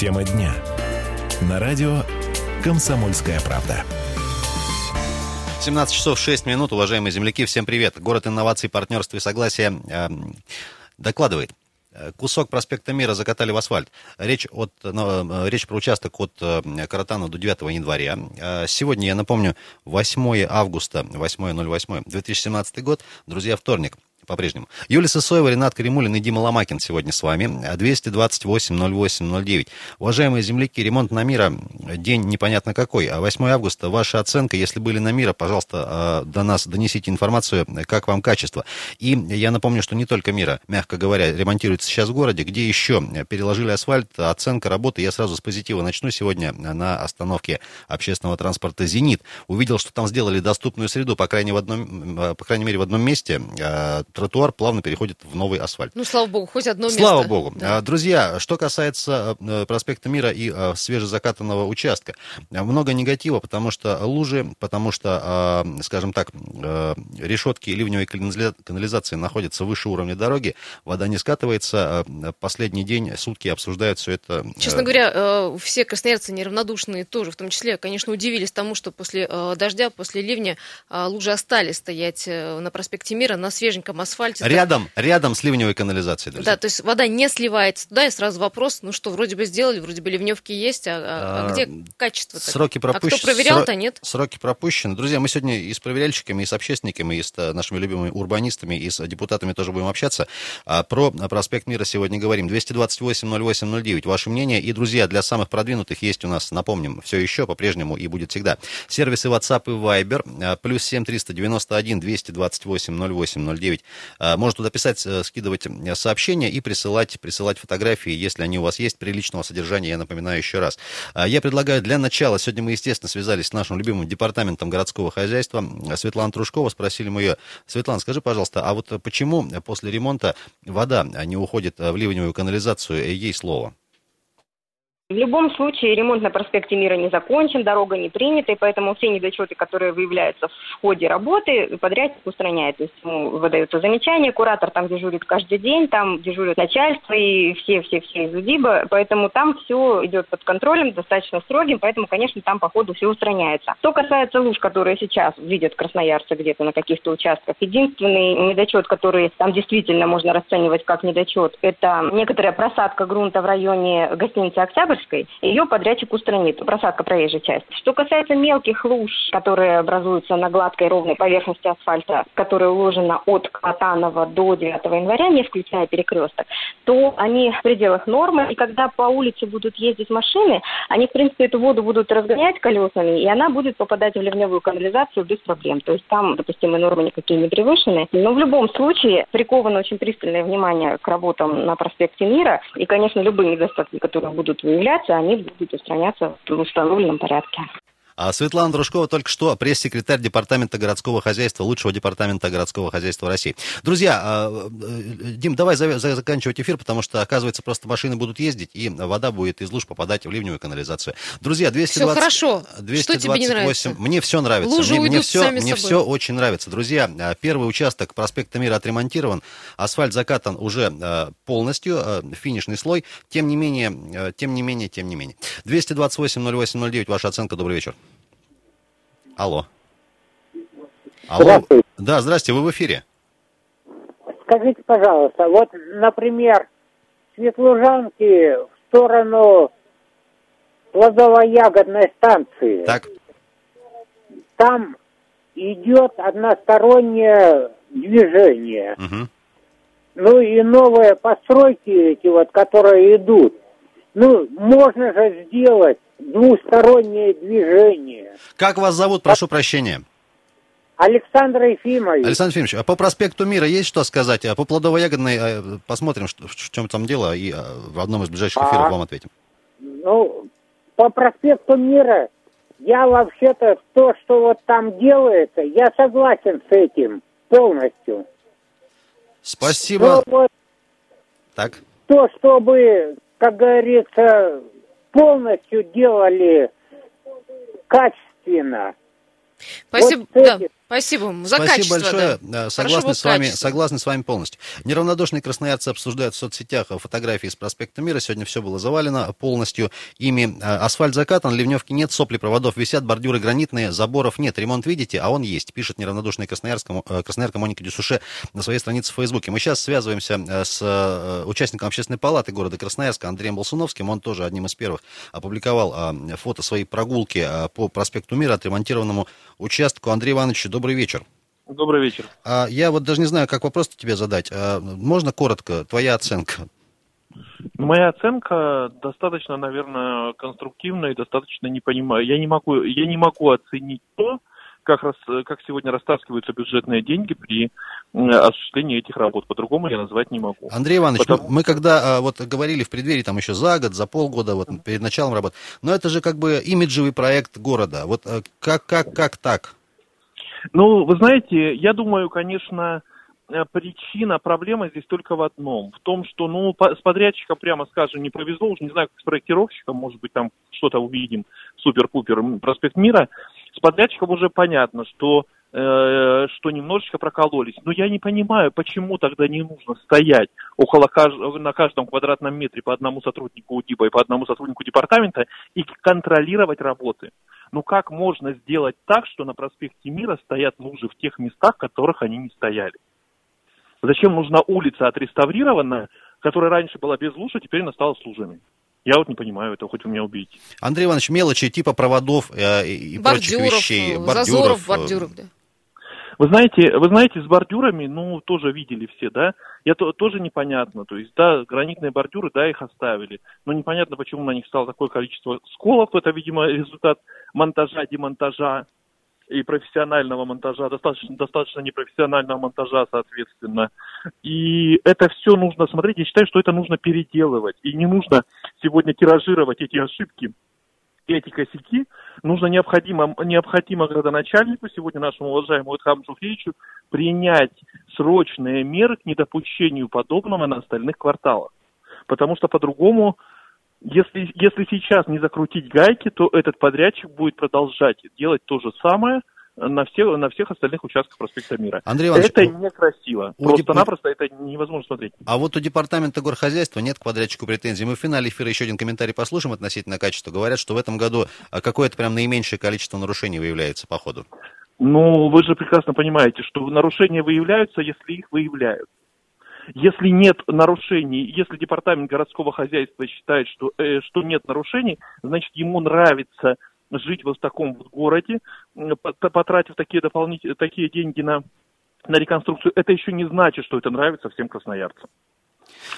Тема дня. На радио «Комсомольская правда». 17 часов 6 минут, уважаемые земляки, всем привет. Город инноваций, партнерства и согласия э, докладывает. Кусок проспекта Мира закатали в асфальт. Речь, от, ну, речь про участок от э, Каратана до 9 января. Э, сегодня, я напомню, 8 августа, 8.08, 2017 год. Друзья, вторник по-прежнему. Юлия Сысоева, Ренат Каримулин и Дима Ломакин сегодня с вами. 228-08-09. Уважаемые земляки, ремонт на Мира, день непонятно какой. А 8 августа, ваша оценка, если были на Мира, пожалуйста, а, до нас донесите информацию, как вам качество. И я напомню, что не только Мира, мягко говоря, ремонтируется сейчас в городе, где еще переложили асфальт, оценка работы. Я сразу с позитива начну сегодня на остановке общественного транспорта «Зенит». Увидел, что там сделали доступную среду, по крайней, в одном, по крайней мере, в одном месте а, тротуар плавно переходит в новый асфальт. Ну, слава богу, хоть одно место. Слава богу. Да. А, друзья, что касается э, проспекта Мира и а, свежезакатанного участка, много негатива, потому что лужи, потому что, скажем так, решетки ливневой канализации находятся выше уровня дороги, вода не скатывается, последний день, сутки обсуждают все это. Честно говоря, э, все красноярцы неравнодушные тоже, в том числе, конечно, удивились тому, что после э, дождя, после ливня лужи остались стоять на проспекте Мира на свеженьком асфальте. Рядом, так... рядом с ливневой канализацией, друзья. Да, то есть вода не сливается туда, и сразу вопрос, ну что, вроде бы сделали, вроде бы ливневки есть, а, а, а где качество -то? Сроки пропущены. А кто проверял-то, нет? Сроки пропущены. Друзья, мы сегодня и с проверяльщиками, и с общественниками, и с э, нашими любимыми урбанистами, и с депутатами тоже будем общаться. А про проспект Мира сегодня говорим. 228-08-09. Ваше мнение. И, друзья, для самых продвинутых есть у нас, напомним, все еще по-прежнему и будет всегда. Сервисы WhatsApp и Viber. А, плюс 7 391 228 08 09. А, можно туда писать, э, скидывать э, сообщения и присылать, присылать фотографии, если они у вас есть, приличного содержания, я напоминаю еще раз. А, я предлагаю для начала, сегодня мы, естественно, связались с нашим любимым департаментом городского хозяйства, Светлана Трушкова, спросили мы ее, Светлана, скажи, пожалуйста, а вот почему после ремонта вода не уходит в ливневую канализацию, ей слово? В любом случае ремонт на проспекте Мира не закончен, дорога не принята, и поэтому все недочеты, которые выявляются в ходе работы, подрядчик устраняет. То есть ему выдается замечание, куратор там дежурит каждый день, там дежурит начальство и все-все-все из УДИБа, поэтому там все идет под контролем, достаточно строгим, поэтому, конечно, там по ходу все устраняется. Что касается луж, которые сейчас видят красноярцы где-то на каких-то участках, единственный недочет, который там действительно можно расценивать как недочет, это некоторая просадка грунта в районе гостиницы «Октябрь», Октябрьской, ее подрядчик устранит, просадка проезжей части. Что касается мелких луж, которые образуются на гладкой ровной поверхности асфальта, которая уложена от Катанова до 9 января, не включая перекресток, то они в пределах нормы, и когда по улице будут ездить машины, они, в принципе, эту воду будут разгонять колесами, и она будет попадать в ливневую канализацию без проблем. То есть там допустимые нормы никакие не превышены. Но в любом случае приковано очень пристальное внимание к работам на проспекте Мира, и, конечно, любые недостатки, которые будут выявляться, появляться, они будут устраняться в установленном порядке. А Светлана Дружкова только что пресс-секретарь Департамента городского хозяйства, лучшего департамента городского хозяйства России. Друзья, а, э, Дим, давай заканчивать эфир, потому что, оказывается, просто машины будут ездить, и вода будет из луж попадать в ливневую канализацию. Друзья, 220... Все хорошо. 228... Что тебе не нравится? Мне все нравится. Лужи мне, мне, все, мне собой. все очень нравится. Друзья, а, первый участок проспекта Мира отремонтирован, асфальт закатан уже а, полностью, финишный слой. Тем не менее, тем не менее, тем не менее. 228-08-09, ваша оценка. Добрый вечер. Алло. Алло. Здравствуйте. Да, здрасте, вы в эфире. Скажите, пожалуйста, вот, например, Светлужанки в сторону плодово-ягодной станции. Так. Там идет одностороннее движение. Угу. Ну и новые постройки эти вот, которые идут. Ну, можно же сделать двустороннее движение. Как вас зовут, прошу прощения? Александр Ефимович. Александр Ефимович, а по проспекту Мира есть что сказать? А по плодово-ягодной э, посмотрим, что, в чем там дело, и э, в одном из ближайших эфиров а, вам ответим. Ну, по проспекту Мира я вообще-то то, что вот там делается, я согласен с этим полностью. Спасибо. Но вот так. То, чтобы, как говорится, полностью делали качественно. Спасибо. Вот да. Спасибо вам за Спасибо качество. большое. да. Согласны с, вами, качества. согласны с вами полностью. Неравнодушные красноярцы обсуждают в соцсетях фотографии с проспекта Мира. Сегодня все было завалено полностью ими. Э, Асфальт закатан, ливневки нет, сопли проводов висят, бордюры гранитные, заборов нет. Ремонт видите, а он есть, пишет неравнодушный красноярска, э, красноярка Моника Дюсуше на своей странице в Фейсбуке. Мы сейчас связываемся э, с э, участником общественной палаты города Красноярска Андреем Болсуновским. Он тоже одним из первых опубликовал э, фото своей прогулки э, по проспекту Мира, отремонтированному участку. Андрей Иванович, добрый вечер. Добрый вечер. А я вот даже не знаю, как вопрос тебе задать. А можно коротко, твоя оценка? Моя оценка достаточно, наверное, конструктивная и достаточно не понимаю. Я не могу, я не могу оценить то, как, рас, как сегодня растаскиваются бюджетные деньги при осуществлении этих работ. По-другому я назвать не могу. Андрей Иванович, Потому- мы, когда а, вот говорили в преддверии, там еще за год, за полгода, вот перед началом работы, но это же как бы имиджевый проект города. Вот а, как, как, как так? Ну, вы знаете, я думаю, конечно, э, причина, проблема здесь только в одном. В том, что, ну, с подрядчиком, прямо скажем, не повезло. Уж не знаю, как с проектировщиком, может быть, там что-то увидим, супер-пупер, проспект Мира. С подрядчиком уже понятно, что, э, что немножечко прокололись. Но я не понимаю, почему тогда не нужно стоять около кажд- на каждом квадратном метре по одному сотруднику УДИБа и по одному сотруднику департамента и контролировать работы. Ну как можно сделать так, что на проспекте Мира стоят лужи в тех местах, в которых они не стояли? Зачем нужна улица отреставрированная, которая раньше была без луж, а теперь она стала с лужами? Я вот не понимаю этого, хоть вы меня убейте. Андрей Иванович, мелочи типа проводов э, и, и прочих Бордюров, вещей. э, зазоров, э, бордюров, да. Вы знаете, вы знаете, с бордюрами, ну, тоже видели все, да? Я то, тоже непонятно. То есть, да, гранитные бордюры, да, их оставили. Но непонятно, почему на них стало такое количество сколов. Это, видимо, результат монтажа, демонтажа и профессионального монтажа, достаточно, достаточно непрофессионального монтажа, соответственно. И это все нужно смотреть. Я считаю, что это нужно переделывать. И не нужно сегодня тиражировать эти ошибки эти косяки, нужно необходимо, необходимо градоначальнику, сегодня нашему уважаемому Эдхаму Шухевичу, принять срочные меры к недопущению подобного на остальных кварталах. Потому что по-другому, если, если сейчас не закрутить гайки, то этот подрядчик будет продолжать делать то же самое на, все, на всех остальных участках проспекта Мира. Андрей Иванович, это некрасиво. Просто-напросто это невозможно смотреть. А вот у департамента горхозяйства нет к подрядчику претензий. Мы в финале эфира еще один комментарий послушаем относительно качества. Говорят, что в этом году а, какое-то прям наименьшее количество нарушений выявляется по ходу. Ну, вы же прекрасно понимаете, что нарушения выявляются, если их выявляют. Если нет нарушений, если департамент городского хозяйства считает, что, э, что нет нарушений, значит, ему нравится жить вот в таком вот городе, потратив такие дополнительные такие деньги на, на реконструкцию. Это еще не значит, что это нравится всем красноярцам.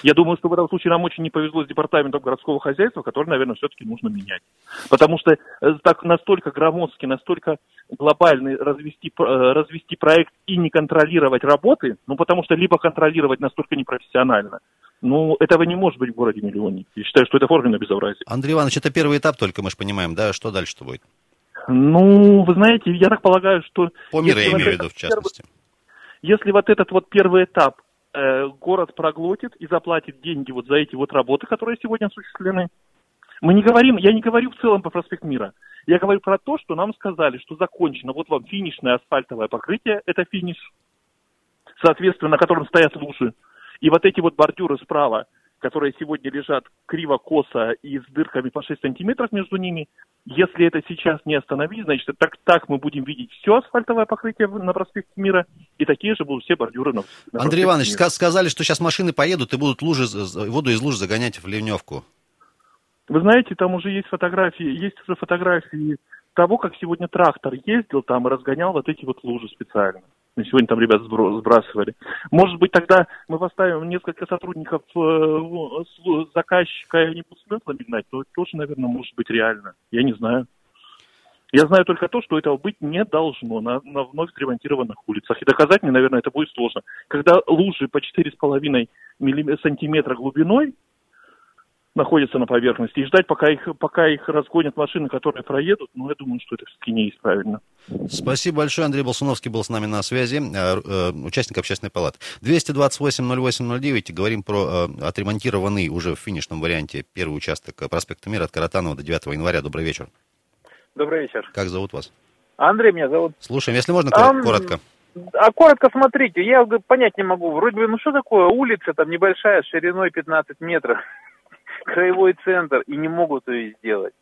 Я думаю, что в этом случае нам очень не повезло с департаментом городского хозяйства, который, наверное, все-таки нужно менять. Потому что э, так настолько громоздкий, настолько глобальный развести, э, развести проект и не контролировать работы, ну, потому что либо контролировать настолько непрофессионально, ну, этого не может быть в городе миллионе. Я считаю, что это форменное безобразие. Андрей Иванович, это первый этап только, мы же понимаем, да? Что дальше-то будет? Ну, вы знаете, я так полагаю, что... По миру я вот имею в виду, в частности. Если вот этот вот первый этап э, город проглотит и заплатит деньги вот за эти вот работы, которые сегодня осуществлены, мы не говорим, я не говорю в целом по проспект Мира. Я говорю про то, что нам сказали, что закончено, вот вам финишное асфальтовое покрытие, это финиш, соответственно, на котором стоят лужи. И вот эти вот бордюры справа, которые сегодня лежат криво-косо и с дырками по 6 сантиметров между ними, если это сейчас не остановить, значит, так, так мы будем видеть все асфальтовое покрытие на проспекте Мира, и такие же будут все бордюры на, на Андрей Иванович, Мира. ска- сказали, что сейчас машины поедут и будут лужи, воду из луж загонять в ливневку. Вы знаете, там уже есть фотографии, есть уже фотографии того, как сегодня трактор ездил там и разгонял вот эти вот лужи специально. Ну, сегодня там ребята сбро- сбрасывали. Может быть, тогда мы поставим несколько сотрудников э, с- заказчика, и они будут смыслами гнать, то тоже, наверное, может быть реально. Я не знаю. Я знаю только то, что этого быть не должно на, на вновь ремонтированных улицах. И доказать мне, наверное, это будет сложно. Когда лужи по 4,5 миллим- сантиметра глубиной, находятся на поверхности, и ждать, пока их, пока их разгонят машины, которые проедут, ну, я думаю, что это все-таки не есть правильно. Спасибо большое. Андрей Болсуновский был с нами на связи, э, э, участник общественной палаты. 228-08-09. Говорим про э, отремонтированный уже в финишном варианте первый участок проспекта Мира от Каратанова до 9 января. Добрый вечер. Добрый вечер. Как зовут вас? Андрей меня зовут. Слушаем, если можно, А, кор- коротко. А коротко смотрите, я понять не могу. Вроде бы, ну что такое, улица там небольшая, шириной 15 метров, краевой центр, и не могут ее сделать.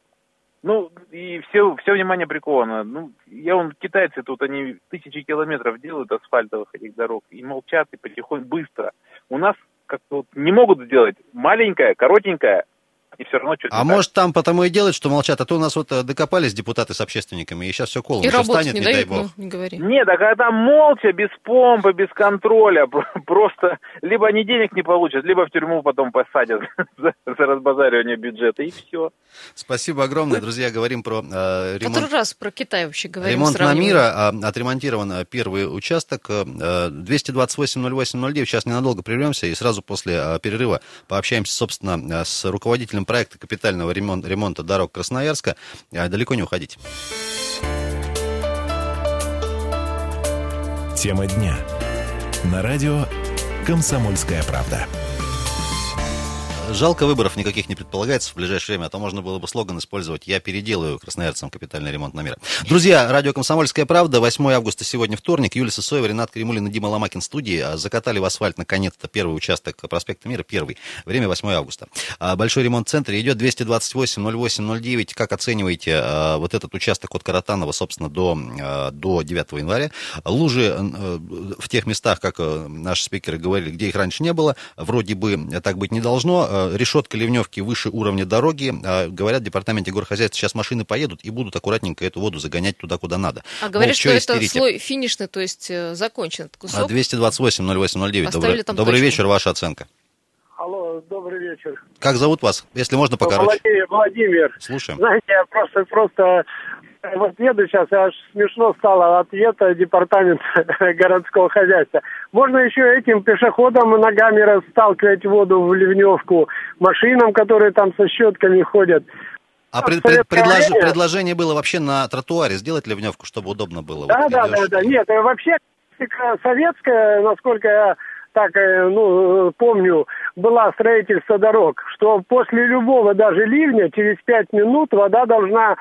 Ну, и все, все внимание приковано. Ну, я вон, китайцы тут, они тысячи километров делают асфальтовых этих дорог, и молчат, и потихоньку, быстро. У нас как-то вот не могут сделать маленькая, коротенькая, и все равно что-то А так. может там потому и делают, что молчат, а то у нас вот э, докопались депутаты с общественниками, и сейчас все колом И еще работать станет, не не дай дают, бог. ну, не говори. Нет, а когда там молча, без помпы, без контроля, про- просто либо они денег не получат, либо в тюрьму потом посадят за, за разбазаривание бюджета, и все. Спасибо огромное, друзья, говорим про э, ремонт. Который раз про Китай вообще говорим. Ремонт на мира, а, отремонтирован а, первый участок, э, 228-08-09, сейчас ненадолго прервемся и сразу после а, перерыва пообщаемся, собственно, а, с руководителем проекта капитального ремон- ремонта дорог Красноярска. А, Далеко не уходить. Тема дня. На радио «Комсомольская правда». Жалко, выборов никаких не предполагается в ближайшее время, а то можно было бы слоган использовать «Я переделаю красноярцам капитальный ремонт на мира». Друзья, радио «Комсомольская правда», 8 августа сегодня вторник. Юлия Сысоева, Ренат Кремулин и Дима Ломакин в студии. А, Закатали в асфальт наконец-то первый участок проспекта Мира, первый. Время 8 августа. А, Большой ремонт в центре идет 228-08-09. Как оцениваете а, вот этот участок от Каратанова, собственно, до, до 9 января? Лужи э, в тех местах, как э, наши спикеры говорили, где их раньше не было, вроде бы так быть не должно. Э, Решетка ливневки выше уровня дороги. А, Говорят, в департаменте горхозяйства сейчас машины поедут и будут аккуратненько эту воду загонять туда, куда надо. А говорят, что это истерите? слой финишный, то есть э, закончен этот А, кусок. 228 08 09. Оставили Добрый, добрый точку. вечер, ваша оценка. Алло, добрый вечер. Как зовут вас? Если можно, покороче. Владимир, Владимир. Слушаем. Знаете, я просто, просто вот еду сейчас, аж смешно стало ответа департамента городского хозяйства. Можно еще этим пешеходам ногами расталкивать воду в ливневку, машинам, которые там со щетками ходят. А пред- пред- предлож- предложение было вообще на тротуаре сделать ливневку, чтобы удобно было. Да, Вот да, идёшь да, да. Нет, э, вообще советская, насколько я так э, ну, помню, была строительство дорог, что после любого даже ливня через пять минут вода должна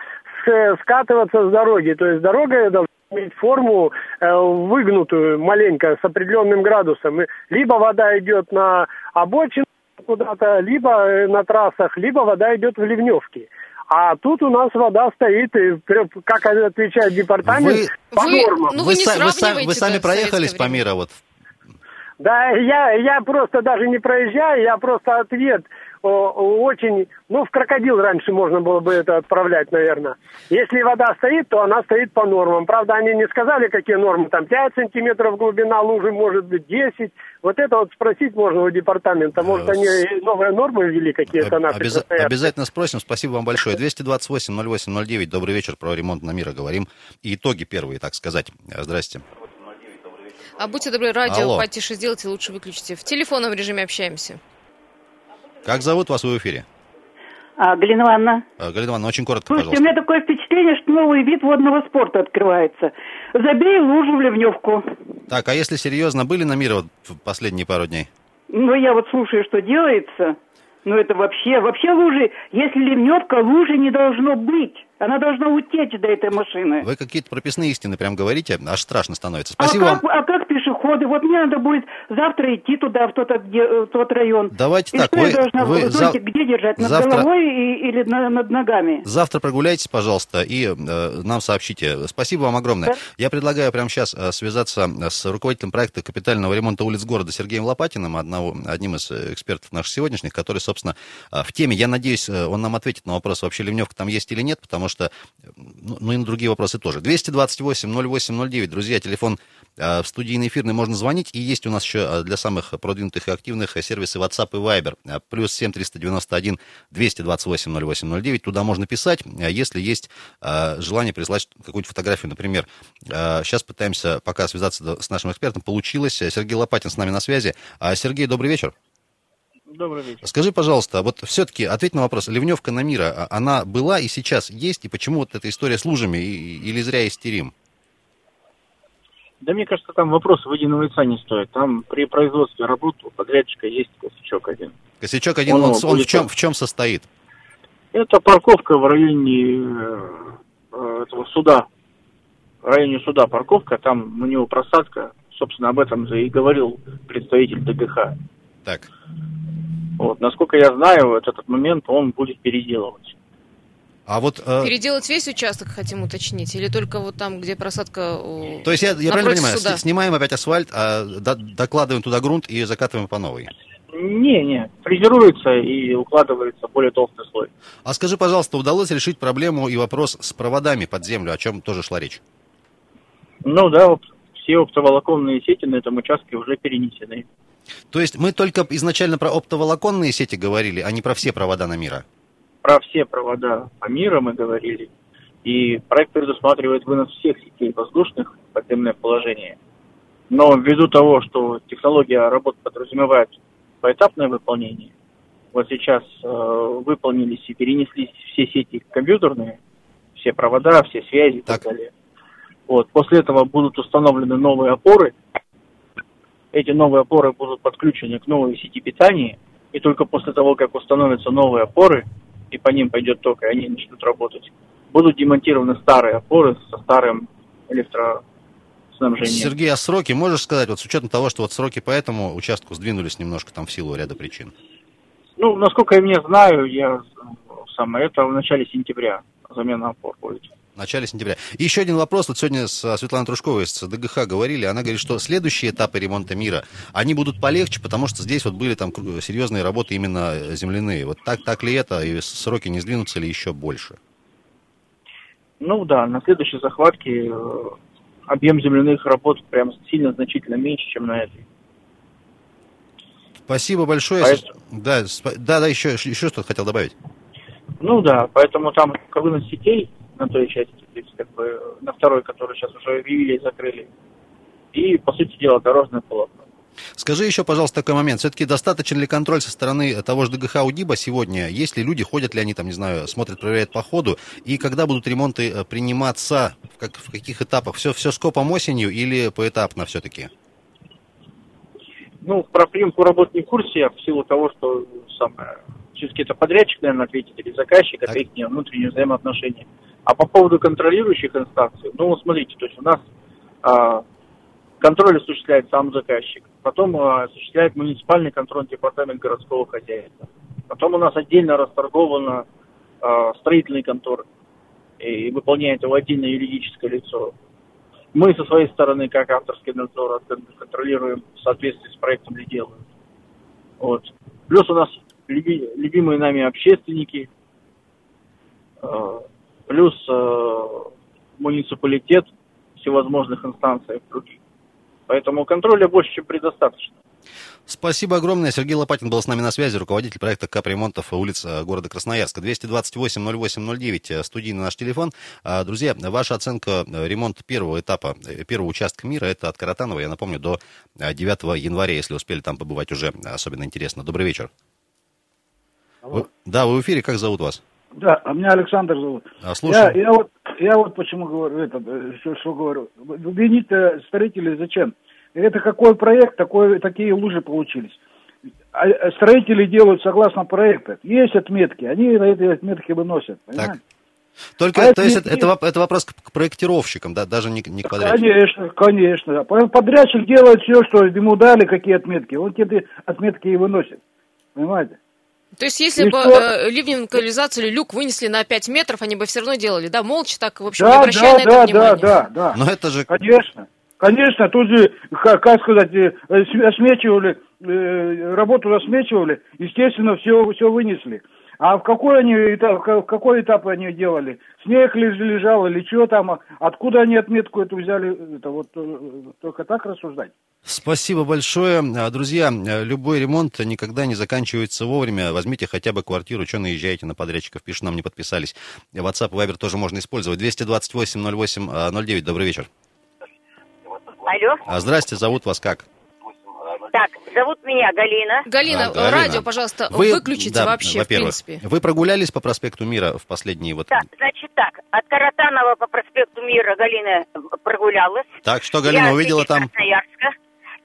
скатываться с дороги. То есть дорога должна иметь форму э, выгнутую маленько с определенным градусом. Либо вода идет на обочину куда-то, либо э, на трассах, либо вода идет в ливневки. А тут у нас вода стоит, как отвечает департамент, Вы- по Вы- нормам. ну, вы не са- са- сравнивайте, вы сами проехались по миру, вот Да, я, я просто даже не проезжаю, я просто ответ очень... Ну, в крокодил раньше можно было бы это отправлять, наверное. Если вода стоит, то она стоит по нормам. Правда, они не сказали, какие нормы. Там 5 сантиметров глубина лужи, может быть 10. Вот это вот спросить можно у департамента. Может, Э, они новые нормы ввели какие-то наши красноярцы. обязательно спросим. Спасибо вам большое. 228 08 09. Добрый вечер. Про ремонт на мира говорим. И итоги первые, так сказать. Э, Здрасте. А будьте добры, радио Алло. потише сделайте, лучше выключите. В телефонном режиме общаемся. Как зовут вас в эфире? А, Галина Ивановна. Э, Галина Ивановна, очень коротко, Слушайте, у пожалуйста. меня такое впечатление, что новый вид водного спорта открывается. Забей лужу в ливневку. Так, а если серьезно, были на мира вот в последние пару дней? Ну, я вот слушаю, что делается. Ну, это вообще... Вообще лужи... Если ливневка, лужи не должно быть. Она должна утечь до этой машины. Вы какие-то прописные истины прям говорите, аж страшно становится. А Спасибо как, вам. а как пешеходы? Вот мне надо будет завтра идти туда, в тот, где- в тот район. Давайте И так, что вы- я должна вы зав- где держать? Над завтра- головой и- или на- над ногами? Завтра прогуляйтесь, пожалуйста, и э, нам сообщите. Спасибо вам огромное. Да. Я предлагаю прямо сейчас э, связаться с руководителем проекта капитального ремонта улиц города Сергеем Лопатиным, одного, одним из э, экспертов наших сегодняшних, который, собственно, э, в теме. Я надеюсь, э, он нам ответит на вопрос, вообще ливневка там есть или нет, потому что, ну, ну и на другие вопросы тоже. 228 08 09, друзья, телефон э, в студийный эфирный можно звонить, и есть у нас еще э, для самых продвинутых и активных э, сервисы WhatsApp и Viber. Плюс 7 391 228 08 09, туда можно писать, если есть желание прислать какую-нибудь фотографию, например. Сейчас пытаемся пока связаться с нашим экспертом. Получилось. Сергей Лопатин с нами на связи. Сергей, добрый вечер. Добрый вечер. Скажи, пожалуйста, вот все-таки ответь на вопрос. Ливневка на мира, а- она была и сейчас есть, и почему вот эта история с лужами, или зря истерим? Да мне кажется, там вопрос выеденного яйца не стоит. Там при производстве работ у подрядчика есть косячок один. Косячок один, Он он, он в, чем, в чем состоит? Это парковка в районе э, этого суда. в районе суда парковка, там у него просадка. Собственно, об этом же и говорил представитель ДГХ. Так. Вот, насколько я знаю, в этот момент он будет переделывать. А вот... э, Переделать весь участок хотим уточнить? Или только вот там, где просадка у- То есть я, я правильно понимаю, суда? снимаем опять асфальт, а до- докладываем туда грунт и закатываем по новой? Не, не, фрезеруется и укладывается более толстый слой. А скажи, пожалуйста, удалось решить проблему и вопрос с проводами под землю, о чем тоже шла речь? Ну да, вот все оптоволоконные сети на этом участке уже перенесены. То есть мы только изначально про оптоволоконные сети говорили, а не про все провода на мира? Про все провода по миру мы говорили. И проект предусматривает вынос всех сетей воздушных в подземное положение. Но ввиду того, что технология работ подразумевает поэтапное выполнение, вот сейчас э, выполнились и перенеслись все сети компьютерные, все провода, все связи и так, далее. Вот. После этого будут установлены новые опоры. Эти новые опоры будут подключены к новой сети питания. И только после того, как установятся новые опоры, и по ним пойдет ток, и они начнут работать, будут демонтированы старые опоры со старым электроснабжением. Сергей, а сроки можешь сказать, вот с учетом того, что вот сроки по этому участку сдвинулись немножко там в силу ряда причин? Ну, насколько я мне знаю, я э, самое это в начале сентября замена опор будет. В начале сентября. И еще один вопрос. Вот сегодня с Светланой Трушковой с ДГХ говорили. Она говорит, что следующие этапы ремонта мира, они будут полегче, потому что здесь вот были там серьезные работы именно э, земляные. Вот так, так ли это? И сроки не сдвинутся ли еще больше? Ну да, на следующей захватке э, объем земляных работ прям сильно значительно меньше, чем на этой. Спасибо большое. Поэтому- Да, да, да, еще, еще что-то хотел добавить. Ну да, поэтому там вынос сетей на той части, то есть как бы на второй, который сейчас уже объявили и закрыли. И, по сути дела, дорожное полотно. Скажи еще, пожалуйста, такой момент. Все-таки достаточен ли контроль со стороны того же ДГХ УДИБа сегодня? Есть ли люди, ходят ли они там, не знаю, смотрят, проверяют по ходу? И когда будут ремонты э, приниматься? В, как- в каких этапах? Все, все скопом осенью или поэтапно все-таки? Ну, про приемку работ не в курсе, а в силу того, что самое, все-таки это подрядчик, наверное, ответит, или заказчик, это их внутренние взаимоотношения. А по поводу контролирующих инстанций, ну, смотрите, то есть у нас а, контроль осуществляет сам заказчик, потом а, осуществляет муниципальный контроль департамент городского хозяйства, потом у нас отдельно расторгована а, строительный контор, и выполняет его отдельное юридическое лицо. Мы со своей стороны, как авторский надзор, кон- контролируем в соответствии с проектом ли делают. Вот. Плюс у нас люби- любимые нами общественники, э, плюс э, муниципалитет всевозможных инстанций других. Поэтому контроля больше, чем предостаточно. Спасибо огромное. Сергей Лопатин был с нами на связи, руководитель проекта капремонтов улиц города Красноярска. 228-08-09, э, студийный наш телефон. А, Друзья, ваша оценка э, ремонта первого этапа, э, первого участка мира, это от Каратанова, я напомню, до э, 9 января, если успели там побывать уже, особенно интересно. Добрый вечер. Вы- да, вы в эфире, как зовут вас? Да, а меня Александр зовут. А, Я, слушаю. я, вот, я вот почему говорю, это, э, что, что говорю. Винить строителей зачем? Это какой проект, такой, такие лужи получились. А, э, строители делают согласно проекту. Есть отметки, они на эти отметки выносят. Понимаете? Только, А то есть это это, это воп- это вопрос к проектировщикам, да, даже не, не к подрядчикам. Конечно, конечно. Поэтому Подрядчик делает все, что ему дали, какие отметки. Он эти отметки и выносит. Понимаете? То есть, если И бы что? э, ливневую канализацию или люк вынесли на 5 метров, они бы все равно делали, да, молча так, в общем, не Да, обращая да, на это да, внимания. да, да, да. Но это же... Конечно. Конечно, тут же, как, как сказать, э, э, см- осмечивали, э, работу осмечивали, естественно, все, все вынесли. А в какой они этап, в какой этап они делали? Снег леж- лежал или что там? а Откуда они отметку эту взяли? Это вот э, только так рассуждать. Спасибо большое. А, Друзья, э, любой ремонт никогда не заканчивается вовремя. Возьмите хотя бы квартиру, что наезжаете на подрядчиков, пишут, нам не подписались. WhatsApp, Viber тоже можно использовать. 228-08-09, добрый вечер. Алло. А, Здрасте, зовут вас как? Так, зовут меня Галина. Галина, А, Галина. радио, пожалуйста, выключите да, вообще, в во-первых, принципе. Вы прогулялись по проспекту Мира в последние вот... Да, значит так, от Каратанова по проспекту Мира Галина прогулялась. Так, что Галина Я увидела там? Красноярска.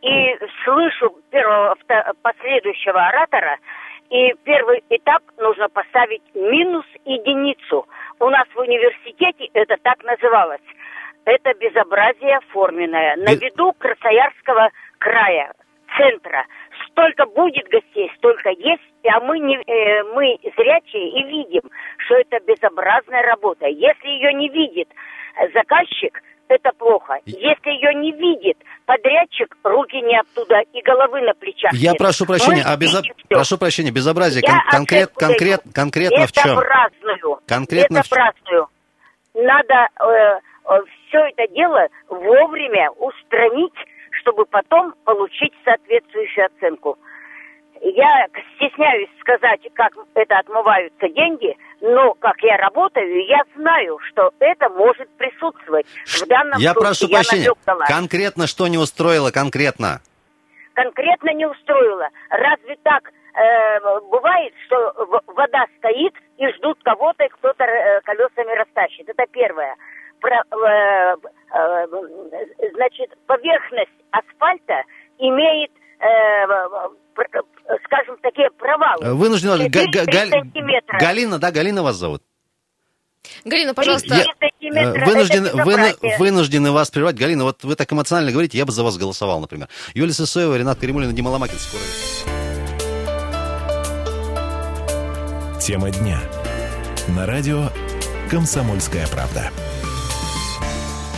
И слышу первого, последующего оратора, и первый этап нужно поставить минус единицу. У нас в университете это так называлось. Это безобразие оформленное. На виду Красноярского края, центра. Столько будет гостей, столько есть, а мы, не, э, мы зрячие и видим, что это безобразная работа. Если ее не видит э, заказчик, это плохо. Если ее не видит подрядчик, руки не оттуда и головы на плечах. Я нет. прошу прощения, Мы а безо- прошу прощения, безобразие Я кон- конкрет, конкрет, конкретно в чем? Безобразную. Конкретно в чем? Безобразную. Надо все это дело вовремя устранить, чтобы потом получить соответствующую оценку. Я стесняюсь сказать, как это отмываются деньги, но как я работаю, я знаю, что это может присутствовать. В данном Я случае прошу я прощения, конкретно что не устроило конкретно? конкретно не устроило. Разве так э, бывает, что вода стоит и ждут кого-то, и кто-то э, колесами растащит? Это первое. Э, э, значит, поверхность асфальта имеет, э, скажем, такие провалы. Вынуждена... Га- 4-3 Га- Галь- сантиметра. Галина, да, Галина вас зовут? Галина, пожалуйста. Я- сантиметра, Э, Вынуждены, вас прервать. Галина, вот вы так эмоционально говорите, я бы за вас голосовал, например. Юлия Сысоева, Ренат Каримулин, Дима Ломакин. Скоро. Тема дня. На радио «Комсомольская правда».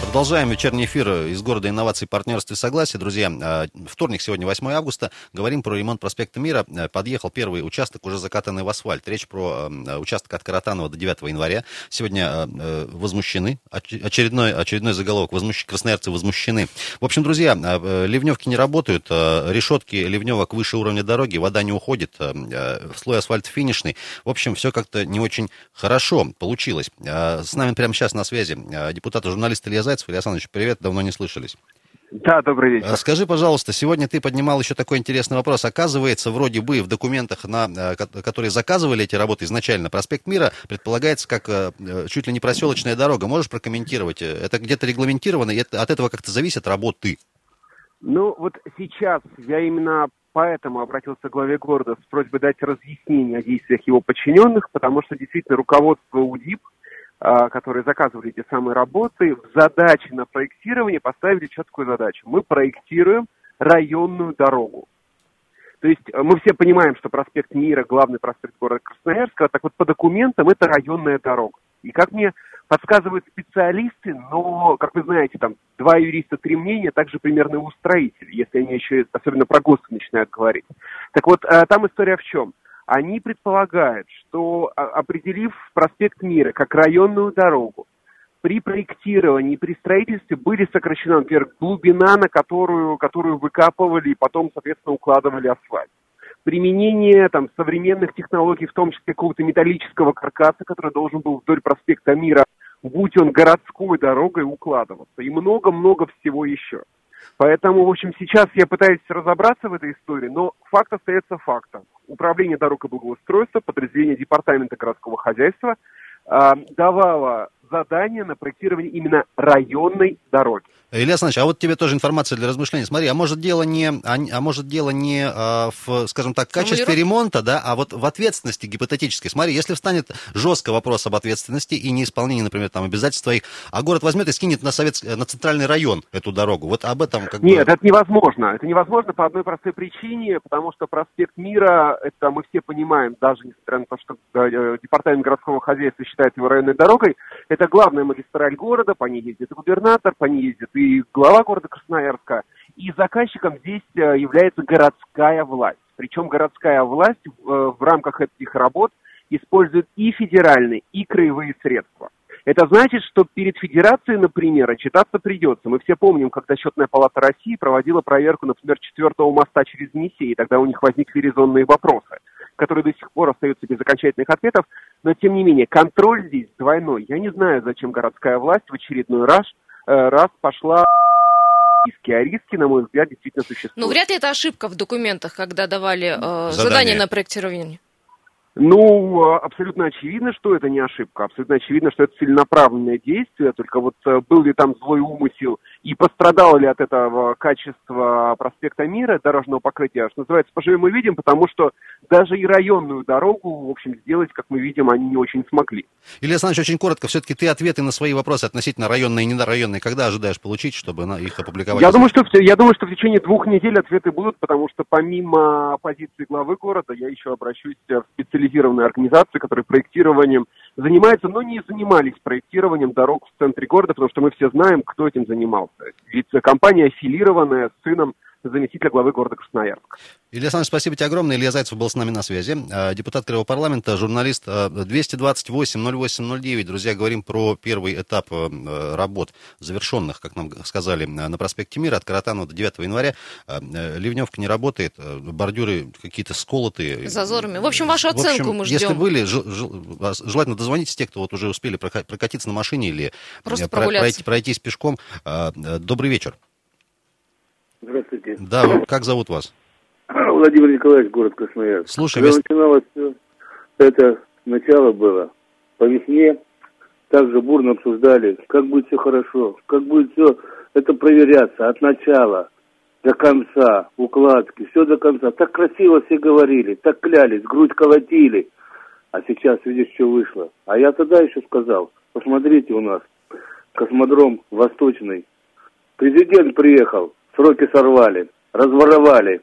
Продолжаем вечерний эфир из города инноваций, партнерства и согласия. Друзья, э, вторник, сегодня 8 августа. Говорим про ремонт проспекта Мира. Э, Подъехал первый участок, уже закатанный в асфальт. Речь про участок от Каратанова до 9 января. Сегодня э, э, возмущены. Оч- Очередной, очередной заголовок. Возмущ... Красноярцы возмущены. В общем, друзья, э, э, ливневки не работают. Решетки ливневок выше уровня дороги. Вода не уходит. Слой асфальта финишный. В общем, все как-то не очень хорошо получилось. С нами прямо сейчас на связи депутат и журналист Илья Зайцев. Илья Александрович, привет, давно не слышались. Да, добрый вечер. Скажи, пожалуйста, сегодня ты поднимал еще такой интересный вопрос. Оказывается, вроде бы в документах, на, э, ко- которые заказывали эти работы изначально, проспект Мира предполагается как э, э, чуть ли не проселочная дорога. Можешь прокомментировать? Это где-то регламентировано, и от этого как-то зависит работы? Ну, вот сейчас я именно поэтому обратился к главе города с просьбой дать разъяснение о действиях его подчиненных, потому что действительно руководство УДИП, которые заказывали эти самые работы, в задаче на проектирование поставили четкую задачу. Мы проектируем районную дорогу. То есть э, мы все понимаем, что проспект Мира, главный проспект города Красноярска, так вот по документам это районная дорога. И как мне подсказывают специалисты, но, как вы знаете, там два юриста, три мнения, также примерно и у строителей, если они еще особенно про ГОСТы начинают говорить. Так вот, э, там история в чем? Они предполагают, что а, определив проспект Мира как районную дорогу, при проектировании, при строительстве были сокращена, например, глубина, на которую, которую выкапывали и потом, соответственно, укладывали асфальт. Применение там, современных технологий, в том числе какого-то металлического каркаса, который должен был вдоль проспекта Мира, будь он городской дорогой, укладываться. И много-много всего еще. Поэтому, в общем, сейчас я пытаюсь разобраться в этой истории, но факт остается фактом. Управление дорог и благоустройства, подразделение Департамента городского хозяйства а, давало задание на проектирование именно районной дороги. Илья Александрович, а вот тебе тоже информация для размышлений. Смотри, а может дело не, а, а может дело не а, в, скажем так, качестве ремонта, да, а вот в ответственности гипотетической. Смотри, если встанет жестко вопрос об ответственности и неисполнении, например, там обязательств своих, а город возьмет и скинет на, совет, на центральный район эту дорогу. Вот об этом как Нет, бы... это невозможно. Это невозможно по одной простой причине, потому что проспект Мира, это мы все понимаем, даже несмотря на то, что э, департамент городского хозяйства считает его районной дорогой, это главная магистраль города, по ней ездит и губернатор, по ней ездит и глава города Красноярска. И заказчиком здесь э, является городская власть. Причем городская власть э, в рамках этих работ использует и федеральные, и краевые средства. Это значит, что перед федерацией, например, отчитаться придется. Мы все помним, когда Счетная палата России проводила проверку, например, четвертого моста через Енисей, и тогда у них возникли резонные вопросы, которые до сих пор остаются без окончательных ответов. Но, тем не менее, контроль здесь двойной. Я не знаю, зачем городская власть в очередной раз, раз пошла риски. А риски, на мой взгляд, действительно существуют. Ну, вряд ли это ошибка в документах, когда давали э, Задание. задание на проектирование. Ну, абсолютно очевидно, что это не ошибка, абсолютно очевидно, что это целенаправленное действие, только вот э, был ли там злой умысел и пострадало ли от этого качество проспекта Мира, дорожного покрытия, что называется, поживем мы видим, потому что даже и районную дорогу, в общем, сделать, как мы видим, они не очень смогли. Илья Александрович, очень коротко, все-таки ты ответы на свои вопросы относительно районной и недорайонной, когда ожидаешь получить, чтобы их опубликовать? Я думаю, что я думаю, что в течение двух недель ответы будут, потому что помимо позиции главы города, я еще обращусь в специализированные организации, которые проектированием занимаются, но не занимались проектированием дорог в центре города, потому что мы все знаем, кто этим занимался. Ведь компания аффилированная с сыном заместителя главы города Красноярск. Илья Александрович, спасибо тебе огромное. Илья Зайцев был с нами на связи. Э, Депутат Кривого парламента, журналист э, 228-08-09. Друзья, говорим про первый этап э, работ, завершенных, как нам сказали, на проспекте Мира от Каратанова до 9 января. Э, Ливневка не работает, бордюры какие-то сколотые. Зазорами. В общем, вашу В общем, оценку мы ждем. Если были, желательно дозвонитесь те, кто вот уже успели прокатиться на машине или Просто э, пройти- пройтись пешком. Э, Добрый вечер. Здравствуйте. Да, как зовут вас? Владимир Николаевич, город Красноярск. Когда если- начиналось все, это начало было по весне, также бурно обсуждали, как будет все хорошо, как будет все это проверяться от начала до конца, укладки, все до конца. Так красиво все говорили, так клялись, грудь колотили. А сейчас, видишь, что вышло. А я тогда еще сказал, посмотрите у нас, космодром Восточный. Президент приехал, сроки сорвали, разворовали,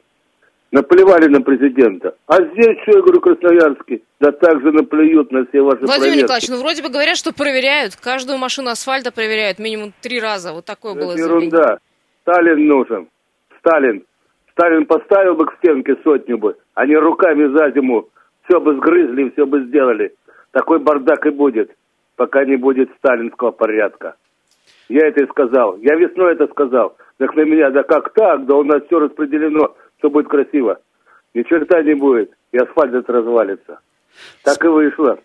наплевали на президента. А здесь, что я говорю, Красноярске, да так же наплюют на все ваши Владимир проверки. Николаевич, ну вроде бы говорят, что проверяют. Каждую машину асфальта проверяют минимум три раза. Вот такое было Это заявление. ерунда. Сталин нужен. Сталин. Сталин поставил бы к стенке сотню бы, они руками за зиму все бы сгрызли, все бы сделали. Такой бардак и будет, пока не будет сталинского порядка. Я это и сказал. Я весной это сказал. Так на меня, да как так? Да у нас все распределено, все будет красиво. Ни черта не будет, и асфальт этот развалится. Так и вышло.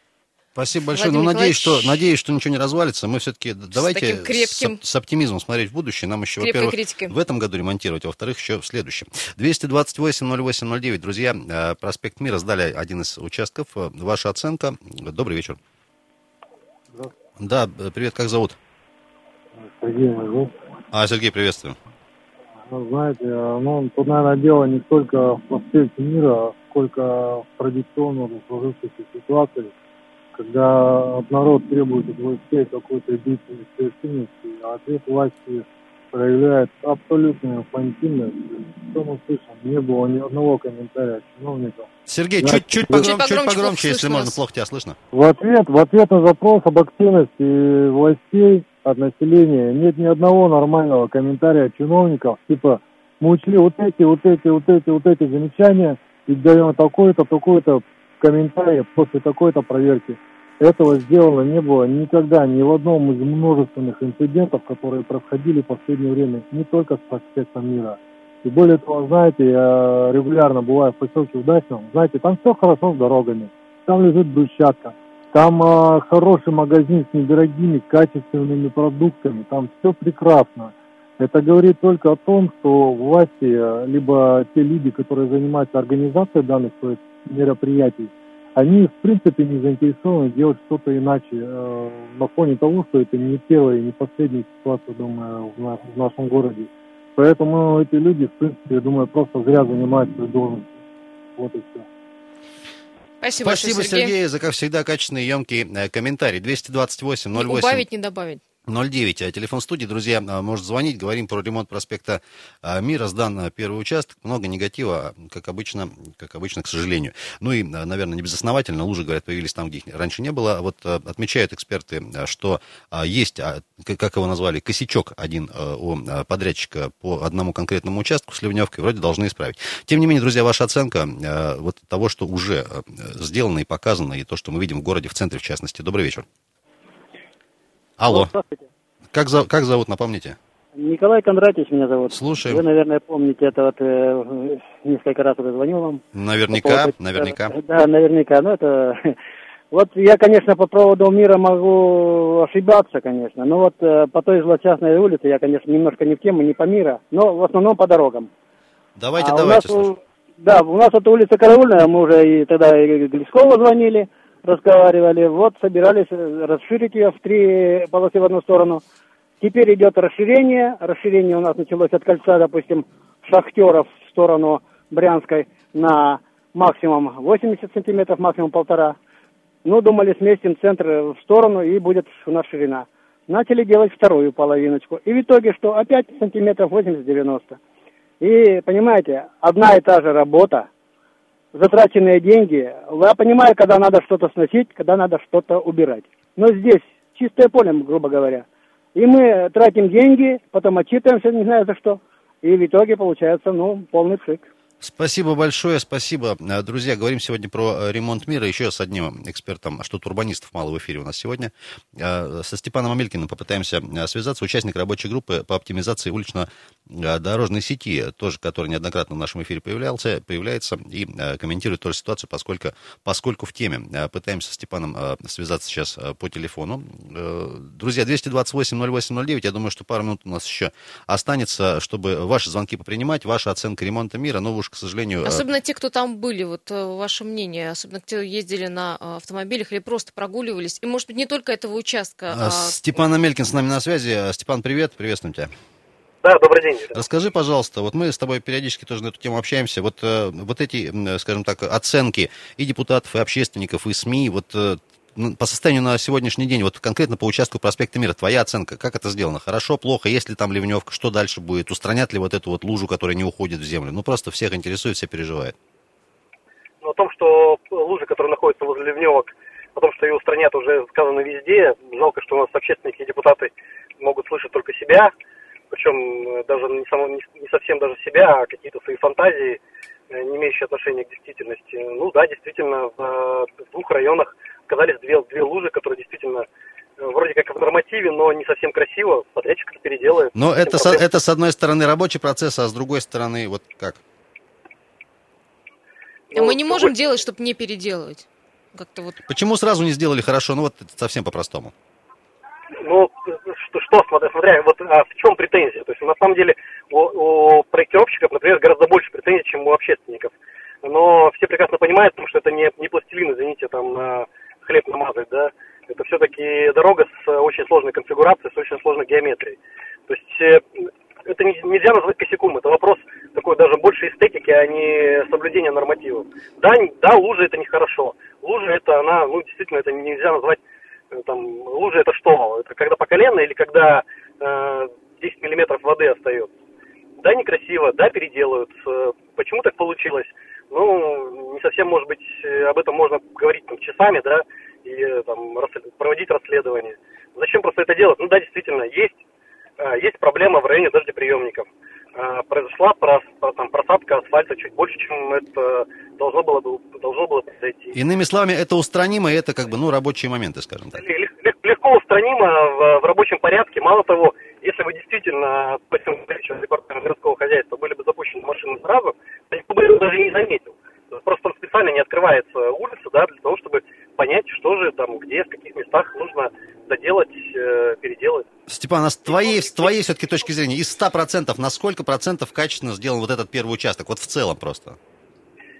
Спасибо большое. Владимир ну, надеюсь, что, надеюсь, что ничего не развалится. Мы все-таки давайте таким крепким- с, с оптимизмом смотреть в будущее. Нам еще, крепкой во-первых, критикой. в этом году ремонтировать, а во-вторых, еще в следующем. 228-08-09. Друзья, э, проспект Мира сдали один из участков. Э, Ваша оценка. Добрый вечер. Да, э, привет, как зовут? Сергей. А, Сергей, приветствую. Ну, знаете, ну, тут, наверное, дело не столько в проспекте мира, а сколько в традиционно сложившейся ситуации, когда от народ требует от властей какой-то деятельности и активности, а ответ власти проявляет абсолютную инфантильность. Что мы слышим? Не было ни одного комментария от чиновников. Сергей, чуть-чуть Чуть погромче, чуть погромче, погромче, плохо если можно, плохо тебя слышно. В ответ, в ответ на запрос об активности властей от населения нет ни одного нормального комментария от чиновников, типа мы учли вот эти, вот эти, вот эти, вот эти замечания и даем такой-то, такой-то комментарий после такой-то проверки. Этого сделано не было никогда, ни в одном из множественных инцидентов, которые происходили в последнее время, не только с проспектом мира. И более того, знаете, я регулярно бываю в поселке Удачном, знаете, там все хорошо с дорогами, там лежит брусчатка, там а, хороший магазин с недорогими, качественными продуктами, там все прекрасно. Это говорит только о том, что власти, а, либо те люди, которые занимаются организацией данных мероприятий, они в принципе не заинтересованы делать что-то иначе э, на фоне того, что это не первая и не последняя ситуация, думаю, в, на- в нашем городе. Поэтому эти люди, в принципе, я думаю, просто зря занимают свою должность. Вот и все. Спасибо, Спасибо, большое, Сергей. Сергей, за, как всегда, качественный, емкий э, комментарий. 228 08 Убавить, не добавить. 09. а Телефон студии, друзья, а, может звонить. Говорим про ремонт проспекта а, Мира. Сдан первый участок. Много негатива, как обычно, как обычно, к сожалению. Ну и, наверное, не безосновательно. Лужи, говорят, появились там, где их раньше не было. Вот отмечают эксперты, что есть, как его назвали, косячок один у подрядчика по одному конкретному участку с ливневкой. Вроде должны исправить. Тем не менее, друзья, ваша оценка вот того, что уже сделано и показано, и то, что мы видим в городе, в центре, в частности. Добрый вечер. Алло. Здравствуйте. Как, зов- как зовут, напомните? Николай Кондратьевич меня зовут. Слушаем. Вы, наверное, помните, это вот э, несколько раз уже звонил вам. Наверняка, По поводу- наверняка. Да, наверняка. Ну, это... Вот я, конечно, по поводу мира могу ошибаться, конечно. Но вот э, по той злочастной улице я, конечно, немножко не в тему, не по мира, но в основном по дорогам. Давайте, А у давайте. нас, у- слушай. Да, у нас вот улица Караульная, мы уже и тогда и Глескова звонили, разговаривали. Вот собирались э, расширить ее в три полосы в одну сторону. Теперь идет расширение. Расширение у нас началось от кольца, допустим, шахтеров в сторону Брянской на максимум 80 сантиметров, максимум полтора. Ну, думали, сместим центр в сторону и будет у нас ширина. Начали делать вторую половиночку. И в итоге что? Опять сантиметров 80-90. И, понимаете, одна и та же работа, затраченные деньги. Я понимаю, когда надо что-то сносить, когда надо что-то убирать. Но здесь чистое поле, грубо говоря. И мы тратим деньги, потом отчитываемся, не знаю за что. И в итоге получается, ну, полный пшик. Спасибо большое, спасибо. Э, друзья, говорим сегодня про э, ремонт мира еще с одним экспертом, а что урбанистов мало в эфире у нас сегодня. Э, со Степаном Амелькиным попытаемся связаться, участник рабочей группы по оптимизации улично-дорожной сети, тоже, который неоднократно в нашем эфире появлялся, появляется и комментирует тоже ситуацию, поскольку, поскольку в теме. Пытаемся со Степаном связаться сейчас по телефону. Друзья, 228-08-09, я думаю, что пару минут у нас еще останется, чтобы ваши звонки попринимать, ваша оценка ремонта мира, но уж к сожалению... Э, особенно те, кто там были, вот э, ваше мнение, особенно те, кто ездили на э, автомобилях или просто прогуливались, и, может быть, не только этого участка. А... Степан Амелькин с нами на связи. Степан, привет, приветствуем тебя. Да, добрый день. Расскажи, пожалуйста, вот мы с тобой периодически тоже на эту тему общаемся, вот, вот эти, скажем так, оценки и депутатов, и общественников, и СМИ, вот ну, по состоянию на сегодняшний день, вот конкретно по участку проспекта Мира, твоя оценка, как это сделано? Хорошо, плохо, есть ли там ливневка, что дальше будет? Устранят ли вот эту вот лужу, которая не уходит в землю? Ну, просто всех интересует, все переживают. Ну, о том, что лужи, которые находятся возле ливневок, о том, что ее устранят, уже сказано везде. Жалко, что у нас общественники и депутаты могут слышать только себя, причем даже не, само, не, совсем даже себя, а какие-то свои фантазии, э, не имеющие отношения к действительности. Ну да, действительно, в, в двух районах оказались две, две лужи, которые действительно э, вроде как в нормативе, но не совсем красиво. Подрядчик это переделает. Но это, со, это с одной стороны рабочий процесс, а с другой стороны вот как? Ну, Мы не можем делать, чтобы не переделывать. Как-то вот... Почему сразу не сделали хорошо? Ну вот совсем по-простому. Ну, что, что смотря, смотря вот а в чем претензия? То есть на самом деле у, у проектировщиков, например, гораздо больше претензий, чем у общественников. Но все прекрасно понимают, потому что это не, не пластилин, извините, там на хлеб намазать, да, это все-таки дорога с э, очень сложной конфигурацией, с очень сложной геометрией. То есть э, это не, нельзя назвать косяком, это вопрос такой даже больше эстетики, а не соблюдения нормативов. Да, да, лужа это нехорошо. Лужа это она, ну действительно, это нельзя назвать, там, лужа это что? Это когда по колено или когда э, 10 миллиметров воды остается? Да, некрасиво, да, переделают. Почему так получилось? Ну, не совсем, может быть, об этом можно говорить там, часами, да, и там, проводить расследование. Зачем просто это делать? Ну да, действительно, есть, есть проблема в районе дождеприемников. А, произошла там, просадка асфальта чуть больше, чем это должно было, должно было произойти. Иными словами, это устранимо, и это как бы, ну, рабочие моменты, скажем так. Легко устранимо в, в рабочем порядке. Мало того, если бы действительно по этому количеству департамента городского хозяйства были бы запущены машины сразу, то никто бы даже не заметил. Просто там специально не открывается улица, да, для того, чтобы понять, что же там, где, в каких местах нужно доделать, э, переделать. Степан, а с твоей, с твоей все-таки точки зрения, из 100%, на сколько процентов качественно сделан вот этот первый участок, вот в целом просто?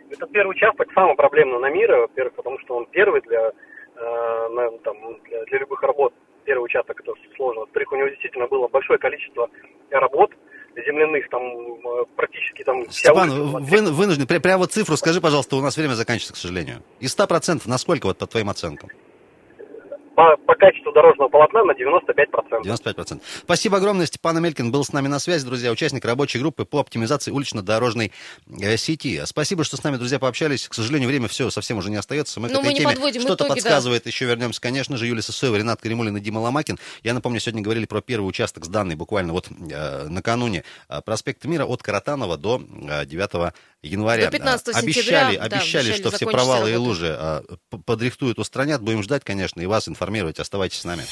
Этот первый участок самый проблемный на мире, во-первых, потому что он первый для, э, на, там, для, для любых работ первый участок это сложно. Во-вторых, у него действительно было большое количество работ земляных, там э, практически там... Степан, вы, вынужден, прямо вот цифру скажи, пожалуйста, у нас время заканчивается, к сожалению. Из 100% на сколько, вот по твоим оценкам? По, по качеству дорожного полотна на 95%. 95%. Спасибо огромное. Степан Амелькин был с нами на связи, друзья, участник рабочей группы по оптимизации улично-дорожной э, сети. Спасибо, что с нами, друзья, пообщались. К сожалению, время все совсем уже не остается. Мы Но к этой мы теме подводим что-то итоги, подсказывает. Да. Еще вернемся, конечно же. Юлия Сысоева, Ренат Каримулин и Дима Ломакин. Я напомню, сегодня говорили про первый участок сданный буквально вот э, накануне. Э, проспект Мира от Каратанова до э, 9 января. До 15 обещали, сентября, обещали, да, что все провалы работу. и лужи э, подрихтуют, устранят. Будем ждать, конечно, и вас информировать. Оставайтесь с нами.